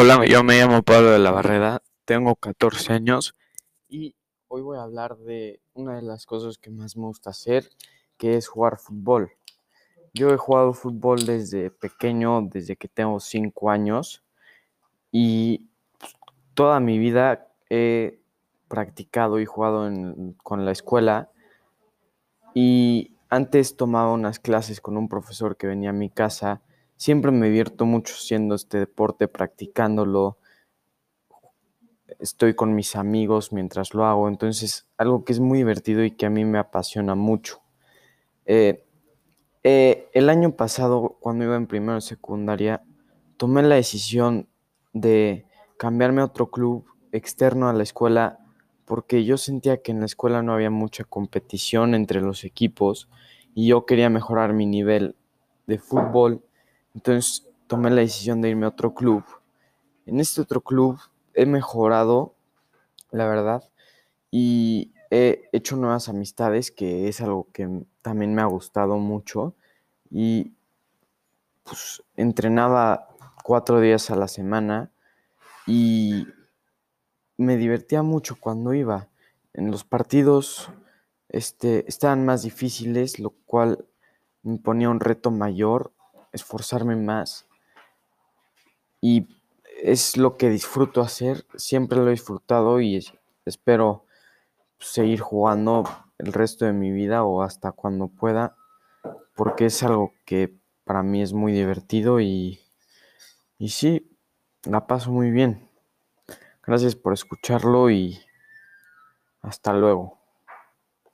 Hola, yo me llamo Pablo de la Barrera, tengo 14 años y hoy voy a hablar de una de las cosas que más me gusta hacer, que es jugar fútbol. Yo he jugado fútbol desde pequeño, desde que tengo 5 años y toda mi vida he practicado y jugado con la escuela y antes tomaba unas clases con un profesor que venía a mi casa Siempre me divierto mucho haciendo este deporte, practicándolo. Estoy con mis amigos mientras lo hago, entonces algo que es muy divertido y que a mí me apasiona mucho. Eh, eh, el año pasado, cuando iba en primero de secundaria, tomé la decisión de cambiarme a otro club externo a la escuela porque yo sentía que en la escuela no había mucha competición entre los equipos y yo quería mejorar mi nivel de fútbol entonces tomé la decisión de irme a otro club. En este otro club he mejorado, la verdad, y he hecho nuevas amistades, que es algo que también me ha gustado mucho. Y pues entrenaba cuatro días a la semana y me divertía mucho cuando iba. En los partidos este, estaban más difíciles, lo cual me ponía un reto mayor esforzarme más. Y es lo que disfruto hacer, siempre lo he disfrutado y espero seguir jugando el resto de mi vida o hasta cuando pueda, porque es algo que para mí es muy divertido y, y sí, la paso muy bien. Gracias por escucharlo y hasta luego.